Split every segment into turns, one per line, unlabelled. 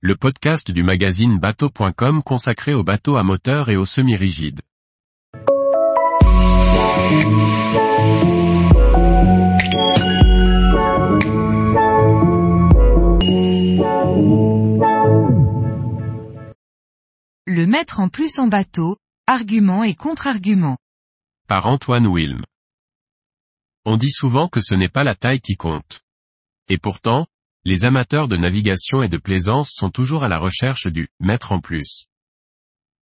le podcast du magazine bateau.com consacré aux bateaux à moteur et aux semi-rigides.
Le mettre en plus en bateau, argument et contre-argument.
Par Antoine Wilm. On dit souvent que ce n'est pas la taille qui compte. Et pourtant, les amateurs de navigation et de plaisance sont toujours à la recherche du mettre en plus.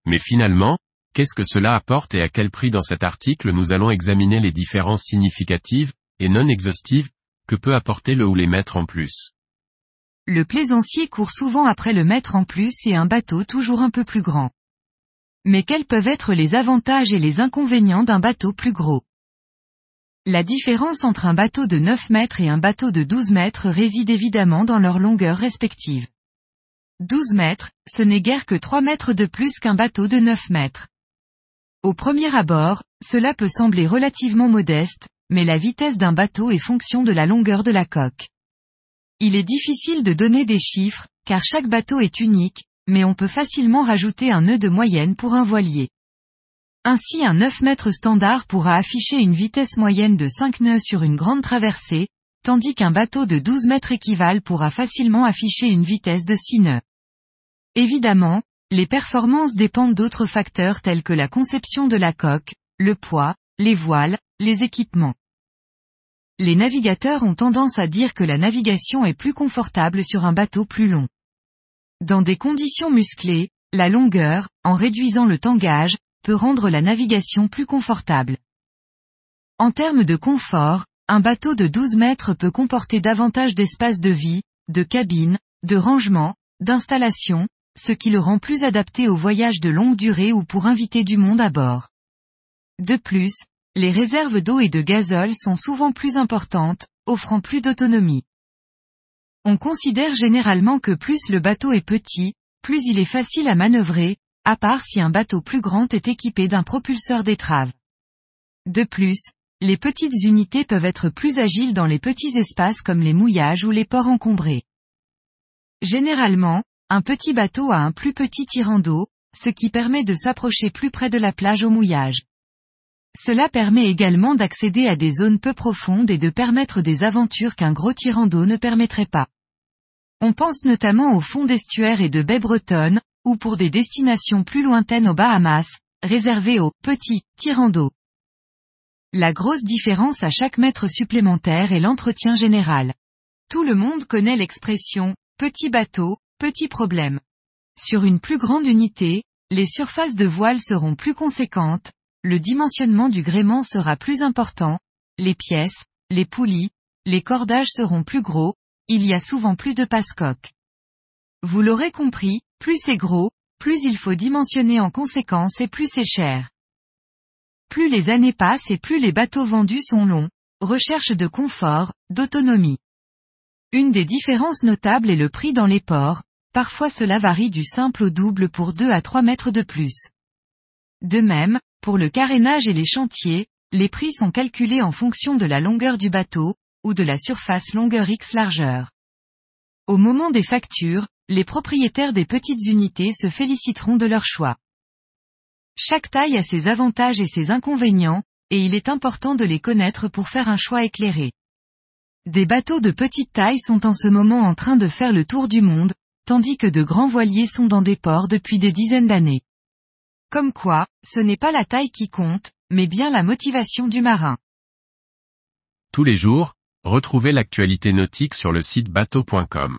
Mais finalement, qu'est-ce que cela apporte et à quel prix dans cet article nous allons examiner les différences significatives, et non exhaustives, que peut apporter le ou les mettre en plus?
Le plaisancier court souvent après le mettre en plus et un bateau toujours un peu plus grand. Mais quels peuvent être les avantages et les inconvénients d'un bateau plus gros? La différence entre un bateau de 9 mètres et un bateau de 12 mètres réside évidemment dans leur longueur respective. 12 mètres, ce n'est guère que 3 mètres de plus qu'un bateau de 9 mètres. Au premier abord, cela peut sembler relativement modeste, mais la vitesse d'un bateau est fonction de la longueur de la coque. Il est difficile de donner des chiffres, car chaque bateau est unique, mais on peut facilement rajouter un nœud de moyenne pour un voilier. Ainsi un 9 mètres standard pourra afficher une vitesse moyenne de 5 nœuds sur une grande traversée, tandis qu'un bateau de 12 mètres équivalent pourra facilement afficher une vitesse de 6 nœuds. Évidemment, les performances dépendent d'autres facteurs tels que la conception de la coque, le poids, les voiles, les équipements les navigateurs ont tendance à dire que la navigation est plus confortable sur un bateau plus long. Dans des conditions musclées, la longueur, en réduisant le tangage, rendre la navigation plus confortable. En termes de confort, un bateau de 12 mètres peut comporter davantage d'espace de vie, de cabine, de rangement, d'installation, ce qui le rend plus adapté aux voyages de longue durée ou pour inviter du monde à bord. De plus, les réserves d'eau et de gazole sont souvent plus importantes, offrant plus d'autonomie. On considère généralement que plus le bateau est petit, plus il est facile à manœuvrer, à part si un bateau plus grand est équipé d'un propulseur d'étrave. De plus, les petites unités peuvent être plus agiles dans les petits espaces comme les mouillages ou les ports encombrés. Généralement, un petit bateau a un plus petit tirant d'eau, ce qui permet de s'approcher plus près de la plage au mouillage. Cela permet également d'accéder à des zones peu profondes et de permettre des aventures qu'un gros tirant d'eau ne permettrait pas. On pense notamment au fond d'estuaire et de baie bretonne, ou pour des destinations plus lointaines aux Bahamas, réservées aux petits tirants d'eau. La grosse différence à chaque mètre supplémentaire est l'entretien général. Tout le monde connaît l'expression petit bateau, petit problème. Sur une plus grande unité, les surfaces de voile seront plus conséquentes, le dimensionnement du gréement sera plus important, les pièces, les poulies, les cordages seront plus gros, il y a souvent plus de passe-coques. Vous l'aurez compris, plus c'est gros, plus il faut dimensionner en conséquence et plus c'est cher. Plus les années passent et plus les bateaux vendus sont longs, recherche de confort, d'autonomie. Une des différences notables est le prix dans les ports, parfois cela varie du simple au double pour 2 à 3 mètres de plus. De même, pour le carénage et les chantiers, les prix sont calculés en fonction de la longueur du bateau, ou de la surface longueur X largeur. Au moment des factures, les propriétaires des petites unités se féliciteront de leur choix. Chaque taille a ses avantages et ses inconvénients, et il est important de les connaître pour faire un choix éclairé. Des bateaux de petite taille sont en ce moment en train de faire le tour du monde, tandis que de grands voiliers sont dans des ports depuis des dizaines d'années. Comme quoi, ce n'est pas la taille qui compte, mais bien la motivation du marin.
Tous les jours, retrouvez l'actualité nautique sur le site bateau.com.